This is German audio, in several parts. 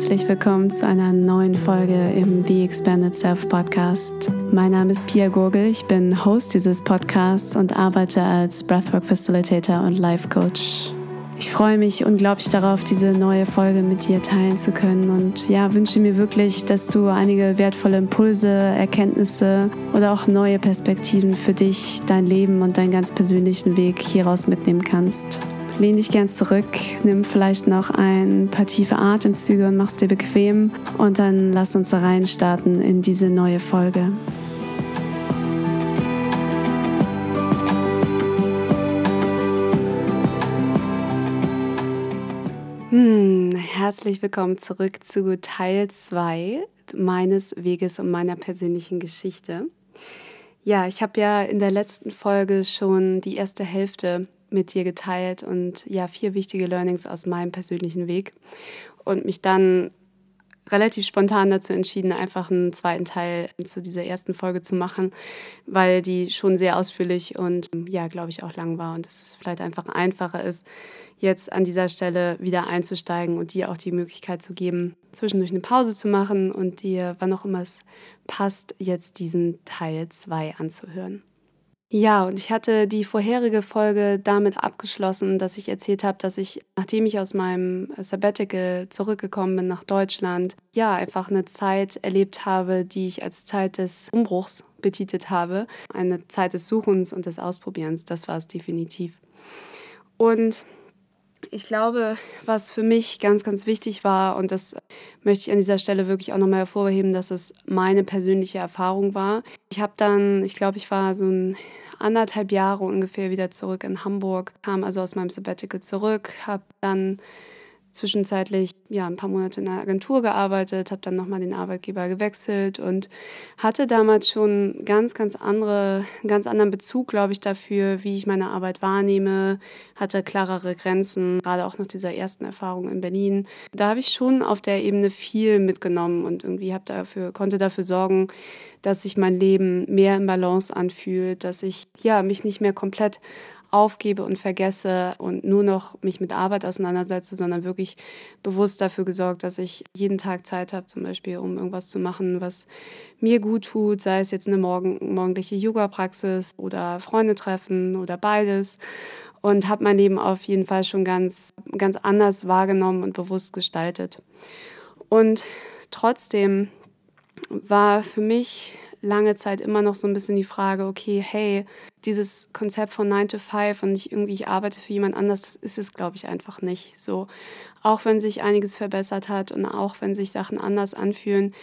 herzlich willkommen zu einer neuen Folge im The Expanded Self Podcast. Mein Name ist Pia Gurgel, ich bin Host dieses Podcasts und arbeite als Breathwork Facilitator und Life Coach. Ich freue mich unglaublich darauf, diese neue Folge mit dir teilen zu können und ja, wünsche mir wirklich, dass du einige wertvolle Impulse, Erkenntnisse oder auch neue Perspektiven für dich, dein Leben und deinen ganz persönlichen Weg hieraus mitnehmen kannst. Lehn dich gern zurück, nimm vielleicht noch ein paar tiefe Atemzüge und mach's dir bequem und dann lass uns reinstarten in diese neue Folge. Hm, herzlich willkommen zurück zu Teil 2 meines Weges und meiner persönlichen Geschichte. Ja, ich habe ja in der letzten Folge schon die erste Hälfte mit dir geteilt und ja, vier wichtige Learnings aus meinem persönlichen Weg und mich dann relativ spontan dazu entschieden, einfach einen zweiten Teil zu dieser ersten Folge zu machen, weil die schon sehr ausführlich und ja, glaube ich, auch lang war und es vielleicht einfach einfacher ist, jetzt an dieser Stelle wieder einzusteigen und dir auch die Möglichkeit zu geben, zwischendurch eine Pause zu machen und dir, wann auch immer es passt, jetzt diesen Teil 2 anzuhören. Ja, und ich hatte die vorherige Folge damit abgeschlossen, dass ich erzählt habe, dass ich, nachdem ich aus meinem Sabbatical zurückgekommen bin nach Deutschland, ja, einfach eine Zeit erlebt habe, die ich als Zeit des Umbruchs betitelt habe. Eine Zeit des Suchens und des Ausprobierens, das war es definitiv. Und ich glaube, was für mich ganz, ganz wichtig war, und das möchte ich an dieser Stelle wirklich auch nochmal hervorheben, dass es meine persönliche Erfahrung war. Ich habe dann, ich glaube, ich war so ein anderthalb Jahre ungefähr wieder zurück in Hamburg, kam also aus meinem Sabbatical zurück, habe dann zwischenzeitlich ja ein paar Monate in einer Agentur gearbeitet, habe dann nochmal den Arbeitgeber gewechselt und hatte damals schon ganz, ganz andere, ganz anderen Bezug, glaube ich, dafür, wie ich meine Arbeit wahrnehme, hatte klarere Grenzen, gerade auch nach dieser ersten Erfahrung in Berlin. Da habe ich schon auf der Ebene viel mitgenommen und irgendwie habe dafür, konnte dafür sorgen, dass sich mein Leben mehr im Balance anfühlt, dass ich ja mich nicht mehr komplett aufgebe und vergesse und nur noch mich mit Arbeit auseinandersetze, sondern wirklich bewusst dafür gesorgt, dass ich jeden Tag Zeit habe, zum Beispiel, um irgendwas zu machen, was mir gut tut, sei es jetzt eine morgen, morgendliche Yoga-Praxis oder Freunde treffen oder beides. Und habe mein Leben auf jeden Fall schon ganz, ganz anders wahrgenommen und bewusst gestaltet. Und trotzdem war für mich lange Zeit immer noch so ein bisschen die Frage, okay, hey, dieses Konzept von 9 to 5 und nicht irgendwie, ich arbeite für jemand anders, das ist es, glaube ich, einfach nicht. So, auch wenn sich einiges verbessert hat und auch wenn sich Sachen anders anfühlen,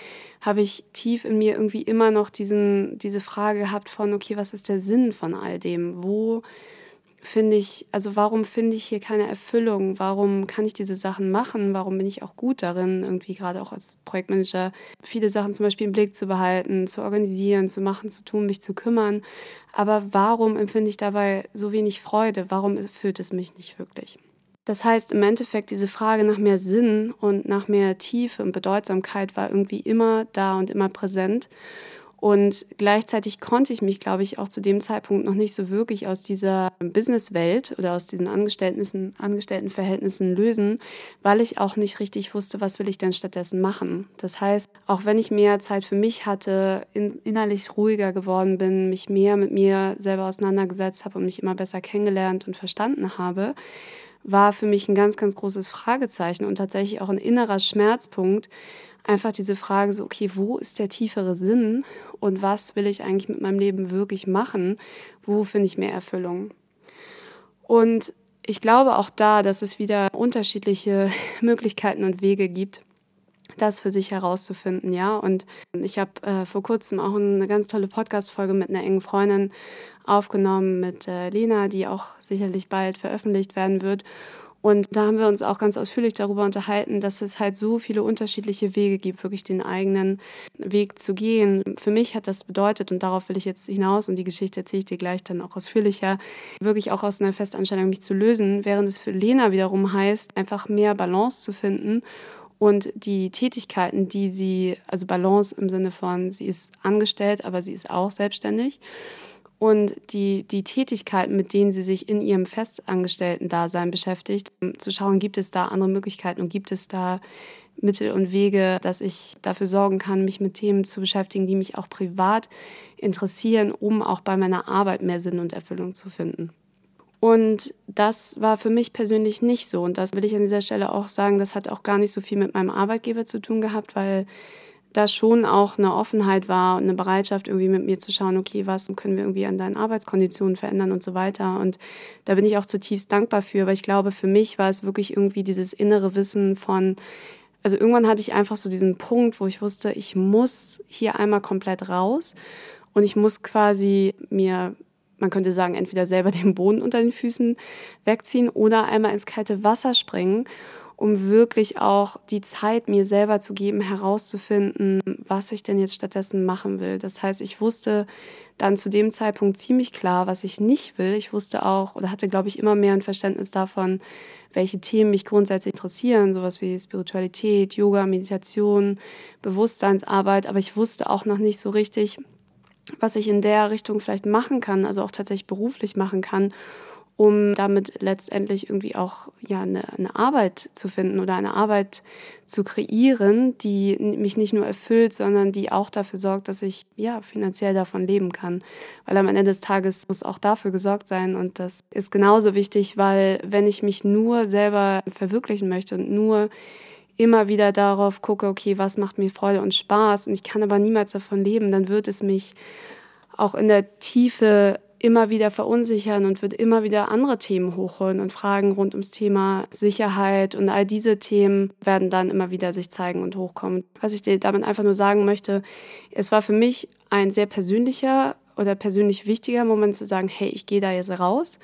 habe ich tief in mir irgendwie immer noch diesen, diese Frage gehabt von, okay, was ist der Sinn von all dem? Wo finde ich, also warum finde ich hier keine Erfüllung? Warum kann ich diese Sachen machen? Warum bin ich auch gut darin, irgendwie gerade auch als Projektmanager viele Sachen zum Beispiel im Blick zu behalten, zu organisieren, zu machen, zu tun, mich zu kümmern? Aber warum empfinde ich dabei so wenig Freude? Warum erfüllt es mich nicht wirklich? Das heißt, im Endeffekt, diese Frage nach mehr Sinn und nach mehr Tiefe und Bedeutsamkeit war irgendwie immer da und immer präsent. Und gleichzeitig konnte ich mich, glaube ich, auch zu dem Zeitpunkt noch nicht so wirklich aus dieser Businesswelt oder aus diesen Angestellten, Angestelltenverhältnissen lösen, weil ich auch nicht richtig wusste, was will ich denn stattdessen machen. Das heißt, auch wenn ich mehr Zeit für mich hatte, in, innerlich ruhiger geworden bin, mich mehr mit mir selber auseinandergesetzt habe und mich immer besser kennengelernt und verstanden habe, war für mich ein ganz, ganz großes Fragezeichen und tatsächlich auch ein innerer Schmerzpunkt, einfach diese Frage so, okay, wo ist der tiefere Sinn und was will ich eigentlich mit meinem Leben wirklich machen? Wo finde ich mehr Erfüllung? Und ich glaube auch da, dass es wieder unterschiedliche Möglichkeiten und Wege gibt, das für sich herauszufinden, ja. Und ich habe äh, vor kurzem auch eine ganz tolle Podcast-Folge mit einer engen Freundin aufgenommen, mit äh, Lena, die auch sicherlich bald veröffentlicht werden wird. Und da haben wir uns auch ganz ausführlich darüber unterhalten, dass es halt so viele unterschiedliche Wege gibt, wirklich den eigenen Weg zu gehen. Für mich hat das bedeutet, und darauf will ich jetzt hinaus, und die Geschichte erzähle ich dir gleich dann auch ausführlicher, wirklich auch aus einer Festanstellung mich zu lösen, während es für Lena wiederum heißt, einfach mehr Balance zu finden und die Tätigkeiten, die sie, also Balance im Sinne von, sie ist angestellt, aber sie ist auch selbstständig und die, die Tätigkeiten, mit denen sie sich in ihrem Festangestellten-Dasein beschäftigt, zu schauen, gibt es da andere Möglichkeiten und gibt es da Mittel und Wege, dass ich dafür sorgen kann, mich mit Themen zu beschäftigen, die mich auch privat interessieren, um auch bei meiner Arbeit mehr Sinn und Erfüllung zu finden. Und das war für mich persönlich nicht so. Und das will ich an dieser Stelle auch sagen, das hat auch gar nicht so viel mit meinem Arbeitgeber zu tun gehabt, weil da schon auch eine Offenheit war und eine Bereitschaft, irgendwie mit mir zu schauen, okay, was können wir irgendwie an deinen Arbeitskonditionen verändern und so weiter. Und da bin ich auch zutiefst dankbar für, weil ich glaube, für mich war es wirklich irgendwie dieses innere Wissen von, also irgendwann hatte ich einfach so diesen Punkt, wo ich wusste, ich muss hier einmal komplett raus und ich muss quasi mir man könnte sagen, entweder selber den Boden unter den Füßen wegziehen oder einmal ins kalte Wasser springen, um wirklich auch die Zeit mir selber zu geben, herauszufinden, was ich denn jetzt stattdessen machen will. Das heißt, ich wusste dann zu dem Zeitpunkt ziemlich klar, was ich nicht will. Ich wusste auch oder hatte, glaube ich, immer mehr ein Verständnis davon, welche Themen mich grundsätzlich interessieren, sowas wie Spiritualität, Yoga, Meditation, Bewusstseinsarbeit. Aber ich wusste auch noch nicht so richtig, was ich in der Richtung vielleicht machen kann, also auch tatsächlich beruflich machen kann, um damit letztendlich irgendwie auch ja, eine, eine Arbeit zu finden oder eine Arbeit zu kreieren, die mich nicht nur erfüllt, sondern die auch dafür sorgt, dass ich ja finanziell davon leben kann. Weil am Ende des Tages muss auch dafür gesorgt sein und das ist genauso wichtig, weil wenn ich mich nur selber verwirklichen möchte und nur immer wieder darauf gucke, okay, was macht mir Freude und Spaß und ich kann aber niemals davon leben, dann wird es mich auch in der Tiefe immer wieder verunsichern und wird immer wieder andere Themen hochholen und Fragen rund ums Thema Sicherheit und all diese Themen werden dann immer wieder sich zeigen und hochkommen. Was ich dir damit einfach nur sagen möchte, es war für mich ein sehr persönlicher oder persönlich wichtiger Moment zu sagen, hey, ich gehe da jetzt raus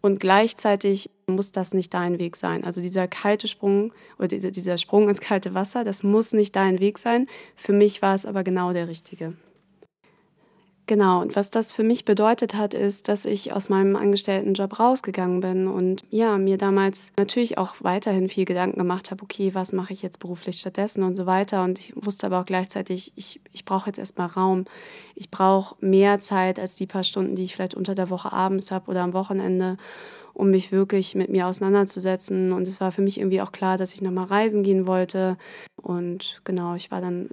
und gleichzeitig muss das nicht dein Weg sein. Also dieser kalte Sprung oder dieser Sprung ins kalte Wasser, das muss nicht dein Weg sein. Für mich war es aber genau der richtige. Genau, und was das für mich bedeutet hat, ist, dass ich aus meinem Angestelltenjob rausgegangen bin und ja, mir damals natürlich auch weiterhin viel Gedanken gemacht habe, okay, was mache ich jetzt beruflich stattdessen und so weiter. Und ich wusste aber auch gleichzeitig, ich, ich brauche jetzt erstmal Raum. Ich brauche mehr Zeit als die paar Stunden, die ich vielleicht unter der Woche abends habe oder am Wochenende um mich wirklich mit mir auseinanderzusetzen. Und es war für mich irgendwie auch klar, dass ich nochmal reisen gehen wollte. Und genau, ich war dann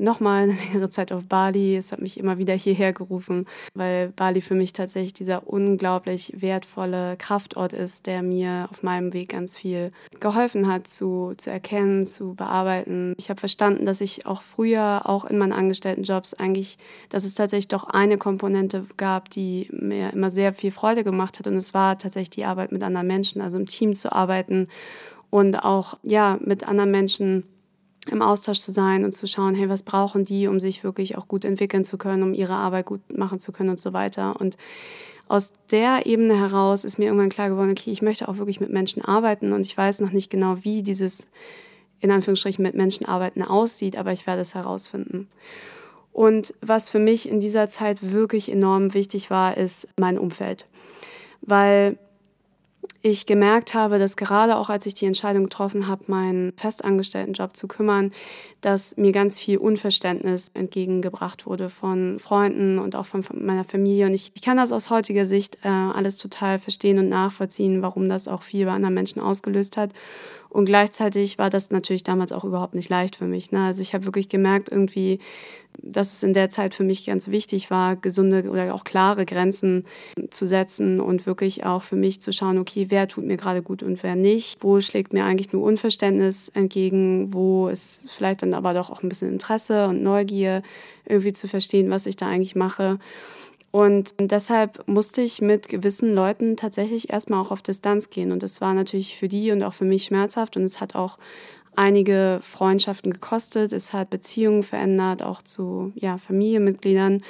nochmal eine längere Zeit auf Bali. Es hat mich immer wieder hierher gerufen, weil Bali für mich tatsächlich dieser unglaublich wertvolle Kraftort ist, der mir auf meinem Weg ganz viel geholfen hat zu, zu erkennen, zu bearbeiten. Ich habe verstanden, dass ich auch früher, auch in meinen Angestelltenjobs, eigentlich, dass es tatsächlich doch eine Komponente gab, die mir immer sehr viel Freude gemacht hat. Und es war tatsächlich die Arbeit mit anderen Menschen, also im Team zu arbeiten und auch ja mit anderen Menschen im Austausch zu sein und zu schauen, hey, was brauchen die, um sich wirklich auch gut entwickeln zu können, um ihre Arbeit gut machen zu können und so weiter. Und aus der Ebene heraus ist mir irgendwann klar geworden, okay, ich möchte auch wirklich mit Menschen arbeiten und ich weiß noch nicht genau, wie dieses in Anführungsstrichen mit Menschen arbeiten aussieht, aber ich werde es herausfinden. Und was für mich in dieser Zeit wirklich enorm wichtig war, ist mein Umfeld. Weil ich gemerkt habe, dass gerade auch als ich die Entscheidung getroffen habe, meinen festangestellten Job zu kümmern, dass mir ganz viel Unverständnis entgegengebracht wurde von Freunden und auch von meiner Familie. Und ich, ich kann das aus heutiger Sicht äh, alles total verstehen und nachvollziehen, warum das auch viel bei anderen Menschen ausgelöst hat. Und gleichzeitig war das natürlich damals auch überhaupt nicht leicht für mich. Ne? Also ich habe wirklich gemerkt, irgendwie, dass es in der Zeit für mich ganz wichtig war, gesunde oder auch klare Grenzen zu setzen und wirklich auch für mich zu schauen, okay, wer tut mir gerade gut und wer nicht. Wo schlägt mir eigentlich nur Unverständnis entgegen, wo ist vielleicht dann aber doch auch ein bisschen Interesse und Neugier, irgendwie zu verstehen, was ich da eigentlich mache. Und deshalb musste ich mit gewissen Leuten tatsächlich erstmal auch auf Distanz gehen. Und das war natürlich für die und auch für mich schmerzhaft. Und es hat auch einige Freundschaften gekostet. Es hat Beziehungen verändert, auch zu ja, Familienmitgliedern.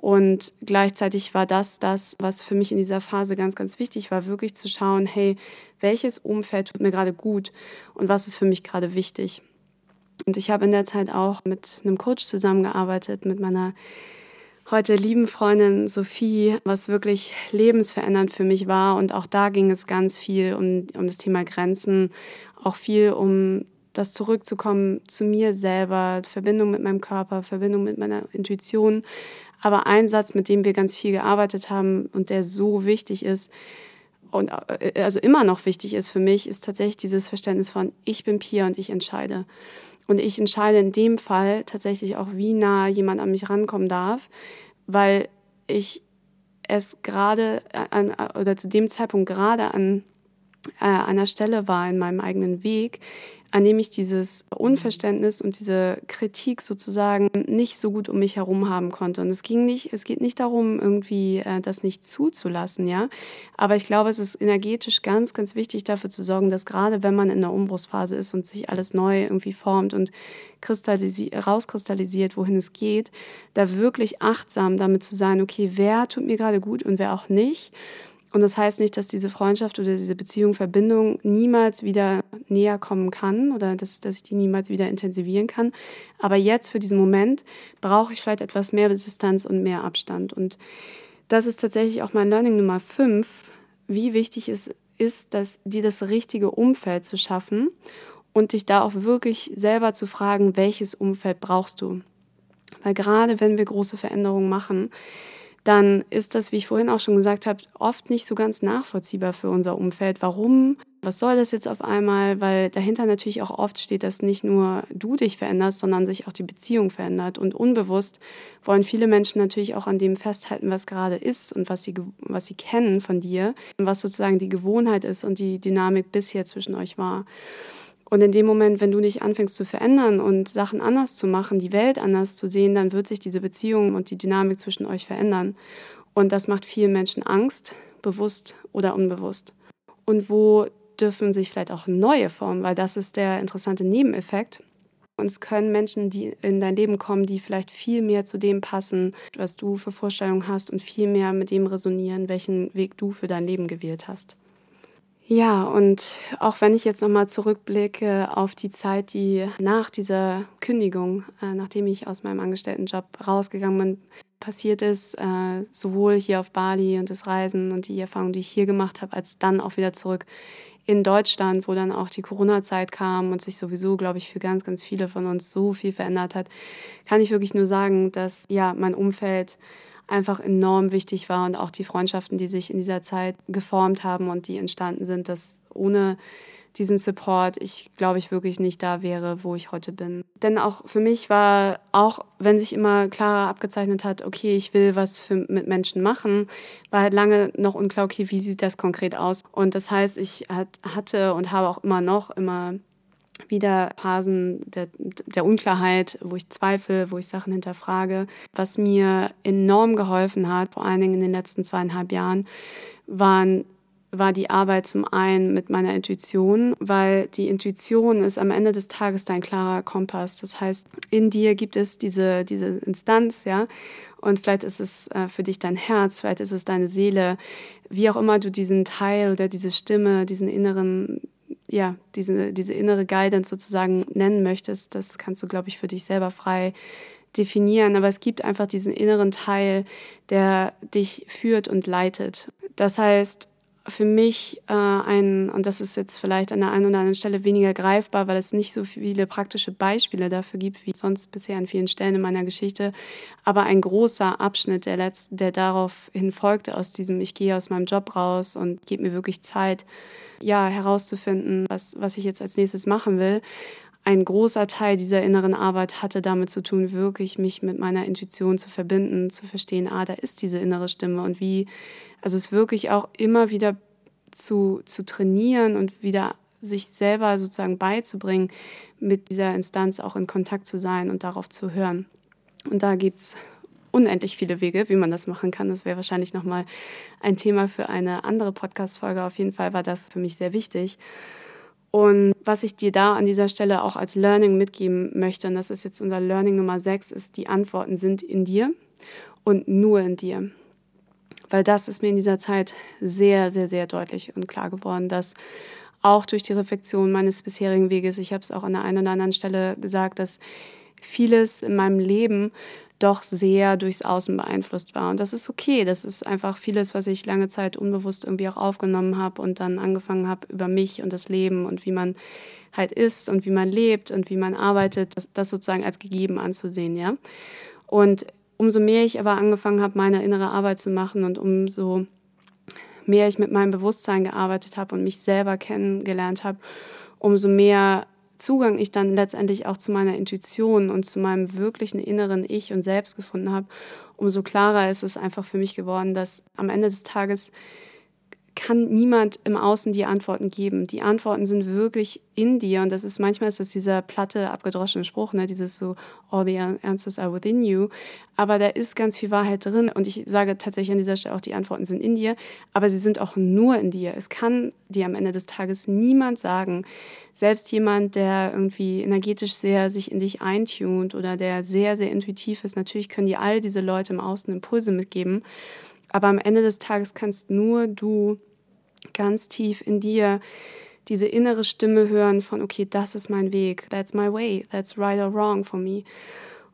Und gleichzeitig war das das, was für mich in dieser Phase ganz, ganz wichtig war, wirklich zu schauen, hey, welches Umfeld tut mir gerade gut und was ist für mich gerade wichtig. Und ich habe in der Zeit auch mit einem Coach zusammengearbeitet, mit meiner heute lieben Freundin Sophie, was wirklich lebensverändernd für mich war. Und auch da ging es ganz viel um, um das Thema Grenzen, auch viel um das Zurückzukommen zu mir selber, Verbindung mit meinem Körper, Verbindung mit meiner Intuition. Aber ein Satz, mit dem wir ganz viel gearbeitet haben und der so wichtig ist, und äh, also immer noch wichtig ist für mich, ist tatsächlich dieses Verständnis von, ich bin Pia und ich entscheide. Und ich entscheide in dem Fall tatsächlich auch, wie nah jemand an mich rankommen darf, weil ich es gerade an, oder zu dem Zeitpunkt gerade an äh, einer Stelle war in meinem eigenen Weg, an dem ich dieses Unverständnis und diese Kritik sozusagen nicht so gut um mich herum haben konnte. Und es ging nicht, es geht nicht darum, irgendwie äh, das nicht zuzulassen, ja. Aber ich glaube, es ist energetisch ganz, ganz wichtig dafür zu sorgen, dass gerade wenn man in der Umbruchsphase ist und sich alles neu irgendwie formt und rauskristallisiert, wohin es geht, da wirklich achtsam damit zu sein, okay, wer tut mir gerade gut und wer auch nicht. Und das heißt nicht, dass diese Freundschaft oder diese Beziehung, Verbindung niemals wieder näher kommen kann oder dass, dass ich die niemals wieder intensivieren kann. Aber jetzt für diesen Moment brauche ich vielleicht etwas mehr Distanz und mehr Abstand. Und das ist tatsächlich auch mein Learning Nummer 5, wie wichtig es ist, dass dir das richtige Umfeld zu schaffen und dich da auch wirklich selber zu fragen, welches Umfeld brauchst du. Weil gerade wenn wir große Veränderungen machen, dann ist das, wie ich vorhin auch schon gesagt habe, oft nicht so ganz nachvollziehbar für unser Umfeld. Warum? Was soll das jetzt auf einmal? Weil dahinter natürlich auch oft steht, dass nicht nur du dich veränderst, sondern sich auch die Beziehung verändert. Und unbewusst wollen viele Menschen natürlich auch an dem festhalten, was gerade ist und was sie, was sie kennen von dir, was sozusagen die Gewohnheit ist und die Dynamik bisher zwischen euch war. Und in dem Moment, wenn du dich anfängst zu verändern und Sachen anders zu machen, die Welt anders zu sehen, dann wird sich diese Beziehung und die Dynamik zwischen euch verändern. Und das macht vielen Menschen Angst, bewusst oder unbewusst. Und wo dürfen sich vielleicht auch neue formen, weil das ist der interessante Nebeneffekt. Und es können Menschen, die in dein Leben kommen, die vielleicht viel mehr zu dem passen, was du für Vorstellungen hast und viel mehr mit dem resonieren, welchen Weg du für dein Leben gewählt hast. Ja, und auch wenn ich jetzt nochmal zurückblicke auf die Zeit, die nach dieser Kündigung, äh, nachdem ich aus meinem Angestelltenjob rausgegangen bin, passiert ist, äh, sowohl hier auf Bali und das Reisen und die Erfahrungen, die ich hier gemacht habe, als dann auch wieder zurück in Deutschland, wo dann auch die Corona-Zeit kam und sich sowieso, glaube ich, für ganz, ganz viele von uns so viel verändert hat, kann ich wirklich nur sagen, dass ja mein Umfeld einfach enorm wichtig war und auch die Freundschaften, die sich in dieser Zeit geformt haben und die entstanden sind, dass ohne diesen Support ich glaube ich wirklich nicht da wäre, wo ich heute bin. Denn auch für mich war, auch wenn sich immer klarer abgezeichnet hat, okay, ich will was für, mit Menschen machen, war halt lange noch unklar, okay, wie sieht das konkret aus? Und das heißt, ich hatte und habe auch immer noch immer wieder Phasen der, der Unklarheit, wo ich zweifle, wo ich Sachen hinterfrage. Was mir enorm geholfen hat, vor allen Dingen in den letzten zweieinhalb Jahren, waren war die Arbeit zum einen mit meiner Intuition, weil die Intuition ist am Ende des Tages dein klarer Kompass. Das heißt, in dir gibt es diese, diese Instanz, ja, und vielleicht ist es äh, für dich dein Herz, vielleicht ist es deine Seele, wie auch immer du diesen Teil oder diese Stimme, diesen inneren ja, diese, diese innere Guidance sozusagen nennen möchtest, das kannst du, glaube ich, für dich selber frei definieren. Aber es gibt einfach diesen inneren Teil, der dich führt und leitet. Das heißt, für mich äh, ein, und das ist jetzt vielleicht an der einen oder anderen Stelle weniger greifbar, weil es nicht so viele praktische Beispiele dafür gibt, wie sonst bisher an vielen Stellen in meiner Geschichte, aber ein großer Abschnitt, der, letzt, der daraufhin folgte, aus diesem Ich gehe aus meinem Job raus und gebe mir wirklich Zeit, ja, herauszufinden, was, was ich jetzt als nächstes machen will. Ein großer Teil dieser inneren Arbeit hatte damit zu tun, wirklich mich mit meiner Intuition zu verbinden, zu verstehen, ah, da ist diese innere Stimme und wie, also es wirklich auch immer wieder zu, zu trainieren und wieder sich selber sozusagen beizubringen, mit dieser Instanz auch in Kontakt zu sein und darauf zu hören. Und da gibt es unendlich viele Wege, wie man das machen kann. Das wäre wahrscheinlich nochmal ein Thema für eine andere Podcast-Folge. Auf jeden Fall war das für mich sehr wichtig. Und was ich dir da an dieser Stelle auch als Learning mitgeben möchte, und das ist jetzt unser Learning Nummer 6, ist, die Antworten sind in dir und nur in dir. Weil das ist mir in dieser Zeit sehr, sehr, sehr deutlich und klar geworden, dass auch durch die Reflexion meines bisherigen Weges, ich habe es auch an der einen oder anderen Stelle gesagt, dass vieles in meinem Leben doch sehr durchs Außen beeinflusst war. Und das ist okay. Das ist einfach vieles, was ich lange Zeit unbewusst irgendwie auch aufgenommen habe und dann angefangen habe, über mich und das Leben und wie man halt ist und wie man lebt und wie man arbeitet, das, das sozusagen als gegeben anzusehen, ja. Und umso mehr ich aber angefangen habe, meine innere Arbeit zu machen und umso mehr ich mit meinem Bewusstsein gearbeitet habe und mich selber kennengelernt habe, umso mehr Zugang ich dann letztendlich auch zu meiner Intuition und zu meinem wirklichen inneren Ich und Selbst gefunden habe, umso klarer ist es einfach für mich geworden, dass am Ende des Tages kann niemand im Außen die Antworten geben. Die Antworten sind wirklich in dir und das ist manchmal ist das dieser platte, abgedroschene Spruch, ne? dieses so, all the answers are within you. Aber da ist ganz viel Wahrheit drin und ich sage tatsächlich an dieser Stelle auch, die Antworten sind in dir, aber sie sind auch nur in dir. Es kann dir am Ende des Tages niemand sagen, selbst jemand, der irgendwie energetisch sehr sich in dich eintunt oder der sehr, sehr intuitiv ist, natürlich können dir all diese Leute im Außen Impulse mitgeben. Aber am Ende des Tages kannst nur du ganz tief in dir diese innere Stimme hören von, okay, das ist mein Weg, that's my way, that's right or wrong for me.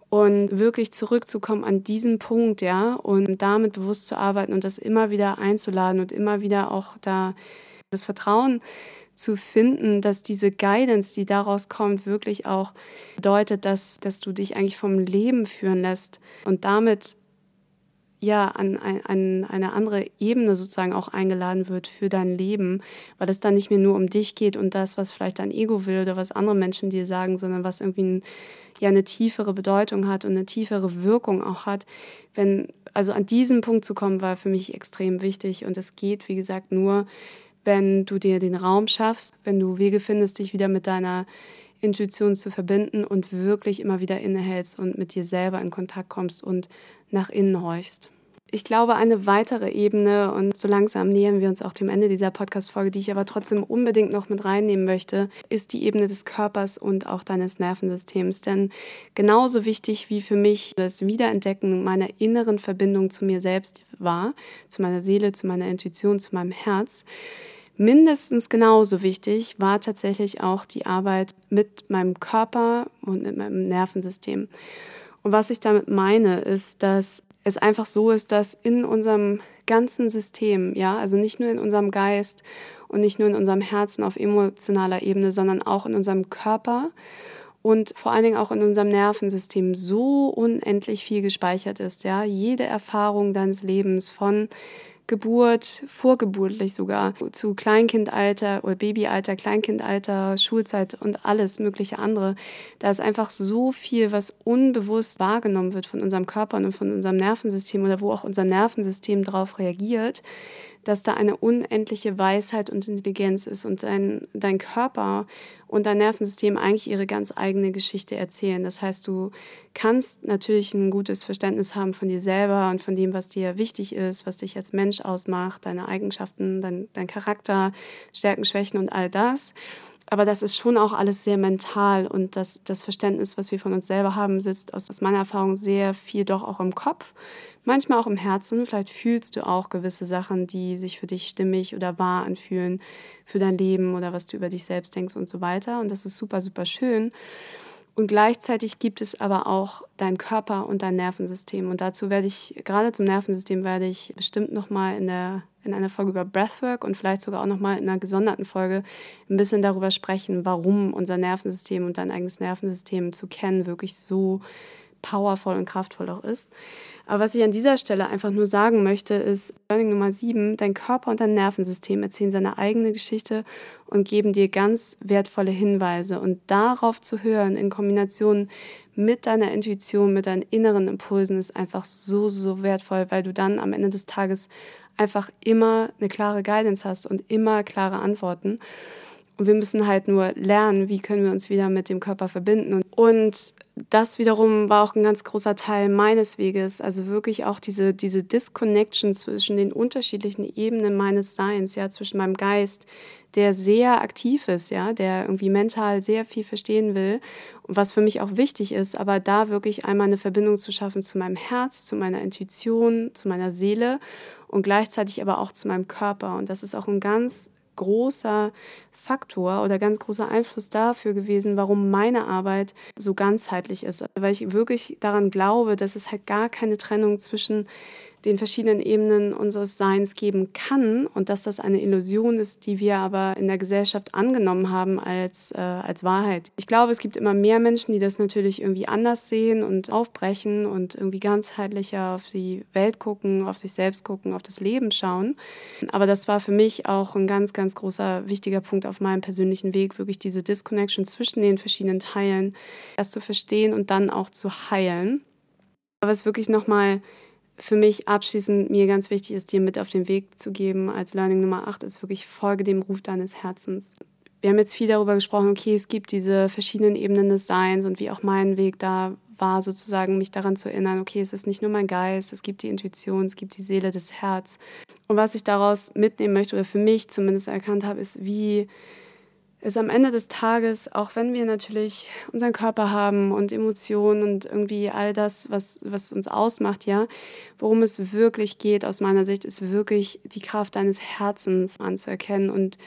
Und wirklich zurückzukommen an diesen Punkt, ja, und damit bewusst zu arbeiten und das immer wieder einzuladen und immer wieder auch da das Vertrauen zu finden, dass diese Guidance, die daraus kommt, wirklich auch bedeutet, dass, dass du dich eigentlich vom Leben führen lässt und damit ja, an, an eine andere Ebene sozusagen auch eingeladen wird für dein Leben, weil es dann nicht mehr nur um dich geht und das, was vielleicht dein Ego will oder was andere Menschen dir sagen, sondern was irgendwie ein, ja eine tiefere Bedeutung hat und eine tiefere Wirkung auch hat. Wenn, also an diesem Punkt zu kommen, war für mich extrem wichtig und es geht, wie gesagt, nur, wenn du dir den Raum schaffst, wenn du Wege findest, dich wieder mit deiner Intuition zu verbinden und wirklich immer wieder innehältst und mit dir selber in Kontakt kommst und nach innen horchst. Ich glaube, eine weitere Ebene, und so langsam nähern wir uns auch dem Ende dieser Podcast-Folge, die ich aber trotzdem unbedingt noch mit reinnehmen möchte, ist die Ebene des Körpers und auch deines Nervensystems. Denn genauso wichtig wie für mich das Wiederentdecken meiner inneren Verbindung zu mir selbst war, zu meiner Seele, zu meiner Intuition, zu meinem Herz, Mindestens genauso wichtig war tatsächlich auch die Arbeit mit meinem Körper und mit meinem Nervensystem. Und was ich damit meine, ist, dass es einfach so ist, dass in unserem ganzen System, ja, also nicht nur in unserem Geist und nicht nur in unserem Herzen auf emotionaler Ebene, sondern auch in unserem Körper und vor allen Dingen auch in unserem Nervensystem so unendlich viel gespeichert ist, ja, jede Erfahrung deines Lebens von Geburt, vorgeburtlich sogar, zu Kleinkindalter oder Babyalter, Kleinkindalter, Schulzeit und alles mögliche andere. Da ist einfach so viel, was unbewusst wahrgenommen wird von unserem Körper und von unserem Nervensystem oder wo auch unser Nervensystem darauf reagiert, dass da eine unendliche Weisheit und Intelligenz ist und dein, dein Körper und dein Nervensystem eigentlich ihre ganz eigene Geschichte erzählen. Das heißt, du kannst natürlich ein gutes Verständnis haben von dir selber und von dem, was dir wichtig ist, was dich als Mensch ausmacht, deine Eigenschaften, dein, dein Charakter, Stärken, Schwächen und all das. Aber das ist schon auch alles sehr mental und das, das Verständnis, was wir von uns selber haben, sitzt aus, aus meiner Erfahrung sehr viel doch auch im Kopf, manchmal auch im Herzen. Vielleicht fühlst du auch gewisse Sachen, die sich für dich stimmig oder wahr anfühlen für dein Leben oder was du über dich selbst denkst und so weiter. Und das ist super, super schön. Und gleichzeitig gibt es aber auch deinen Körper und dein Nervensystem. Und dazu werde ich, gerade zum Nervensystem, werde ich bestimmt nochmal in, in einer Folge über Breathwork und vielleicht sogar auch nochmal in einer gesonderten Folge ein bisschen darüber sprechen, warum unser Nervensystem und dein eigenes Nervensystem zu kennen wirklich so powervoll und kraftvoll auch ist. Aber was ich an dieser Stelle einfach nur sagen möchte, ist Learning Nummer 7, dein Körper und dein Nervensystem erzählen seine eigene Geschichte und geben dir ganz wertvolle Hinweise. Und darauf zu hören in Kombination mit deiner Intuition, mit deinen inneren Impulsen ist einfach so, so wertvoll, weil du dann am Ende des Tages einfach immer eine klare Guidance hast und immer klare Antworten. Und wir müssen halt nur lernen, wie können wir uns wieder mit dem Körper verbinden. Und das wiederum war auch ein ganz großer Teil meines Weges. Also wirklich auch diese, diese Disconnection zwischen den unterschiedlichen Ebenen meines Seins, ja, zwischen meinem Geist, der sehr aktiv ist, ja, der irgendwie mental sehr viel verstehen will was für mich auch wichtig ist, aber da wirklich einmal eine Verbindung zu schaffen zu meinem Herz, zu meiner Intuition, zu meiner Seele und gleichzeitig aber auch zu meinem Körper. Und das ist auch ein ganz großer Faktor oder ganz großer Einfluss dafür gewesen, warum meine Arbeit so ganzheitlich ist. Weil ich wirklich daran glaube, dass es halt gar keine Trennung zwischen den verschiedenen Ebenen unseres Seins geben kann und dass das eine Illusion ist, die wir aber in der Gesellschaft angenommen haben als, äh, als Wahrheit. Ich glaube, es gibt immer mehr Menschen, die das natürlich irgendwie anders sehen und aufbrechen und irgendwie ganzheitlicher auf die Welt gucken, auf sich selbst gucken, auf das Leben schauen. Aber das war für mich auch ein ganz, ganz großer, wichtiger Punkt auf meinem persönlichen Weg, wirklich diese Disconnection zwischen den verschiedenen Teilen erst zu verstehen und dann auch zu heilen. Aber es wirklich nochmal für mich abschließend mir ganz wichtig ist, dir mit auf den Weg zu geben als Learning Nummer 8, ist wirklich Folge dem Ruf deines Herzens. Wir haben jetzt viel darüber gesprochen, okay, es gibt diese verschiedenen Ebenen des Seins und wie auch mein Weg da war, sozusagen mich daran zu erinnern, okay, es ist nicht nur mein Geist, es gibt die Intuition, es gibt die Seele, das Herz. Und was ich daraus mitnehmen möchte oder für mich zumindest erkannt habe, ist, wie ist am Ende des Tages, auch wenn wir natürlich unseren Körper haben und Emotionen und irgendwie all das, was, was uns ausmacht, ja, worum es wirklich geht aus meiner Sicht, ist wirklich die Kraft deines Herzens anzuerkennen und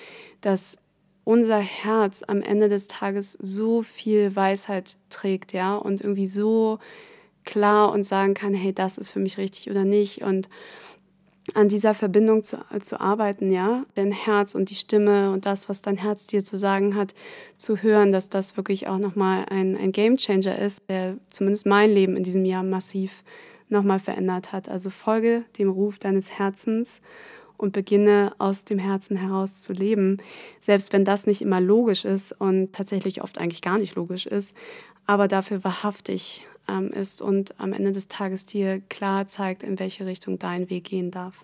dass unser Herz am Ende des Tages so viel Weisheit trägt, ja, und irgendwie so klar und sagen kann, hey, das ist für mich richtig oder nicht und an dieser Verbindung zu, zu arbeiten, ja, dein Herz und die Stimme und das, was dein Herz dir zu sagen hat, zu hören, dass das wirklich auch nochmal ein, ein Game Changer ist, der zumindest mein Leben in diesem Jahr massiv nochmal verändert hat. Also folge dem Ruf deines Herzens und beginne aus dem Herzen heraus zu leben, selbst wenn das nicht immer logisch ist und tatsächlich oft eigentlich gar nicht logisch ist, aber dafür wahrhaftig ähm, ist und am Ende des Tages dir klar zeigt, in welche Richtung dein Weg gehen darf.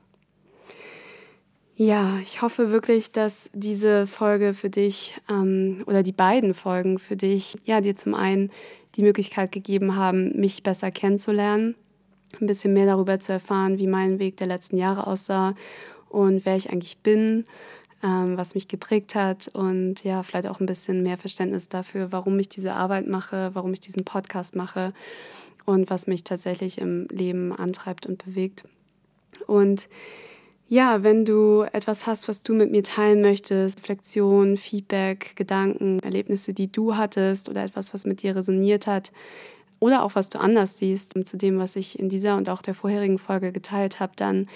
Ja, ich hoffe wirklich, dass diese Folge für dich ähm, oder die beiden Folgen für dich, ja, dir zum einen die Möglichkeit gegeben haben, mich besser kennenzulernen, ein bisschen mehr darüber zu erfahren, wie mein Weg der letzten Jahre aussah und wer ich eigentlich bin, ähm, was mich geprägt hat und ja, vielleicht auch ein bisschen mehr Verständnis dafür, warum ich diese Arbeit mache, warum ich diesen Podcast mache und was mich tatsächlich im Leben antreibt und bewegt. Und ja, wenn du etwas hast, was du mit mir teilen möchtest, Reflexion, Feedback, Gedanken, Erlebnisse, die du hattest oder etwas, was mit dir resoniert hat oder auch was du anders siehst zu dem, was ich in dieser und auch der vorherigen Folge geteilt habe, dann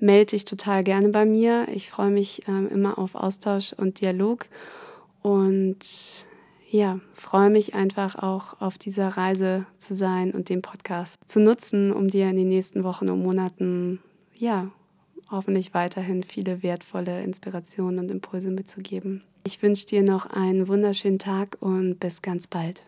melde dich total gerne bei mir. Ich freue mich ähm, immer auf Austausch und Dialog und ja, freue mich einfach auch auf dieser Reise zu sein und den Podcast zu nutzen, um dir in den nächsten Wochen und Monaten ja, hoffentlich weiterhin viele wertvolle Inspirationen und Impulse mitzugeben. Ich wünsche dir noch einen wunderschönen Tag und bis ganz bald.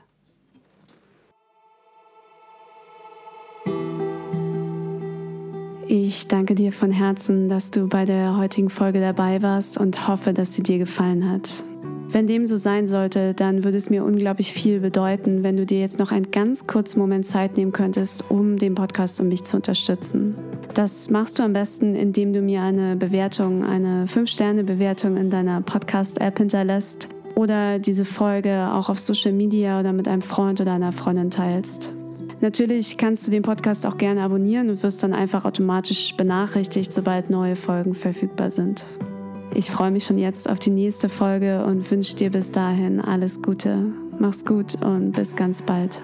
Ich danke dir von Herzen, dass du bei der heutigen Folge dabei warst und hoffe, dass sie dir gefallen hat. Wenn dem so sein sollte, dann würde es mir unglaublich viel bedeuten, wenn du dir jetzt noch einen ganz kurzen Moment Zeit nehmen könntest, um den Podcast und mich zu unterstützen. Das machst du am besten, indem du mir eine Bewertung, eine 5-Sterne-Bewertung in deiner Podcast-App hinterlässt oder diese Folge auch auf Social Media oder mit einem Freund oder einer Freundin teilst. Natürlich kannst du den Podcast auch gerne abonnieren und wirst dann einfach automatisch benachrichtigt, sobald neue Folgen verfügbar sind. Ich freue mich schon jetzt auf die nächste Folge und wünsche dir bis dahin alles Gute. Mach's gut und bis ganz bald.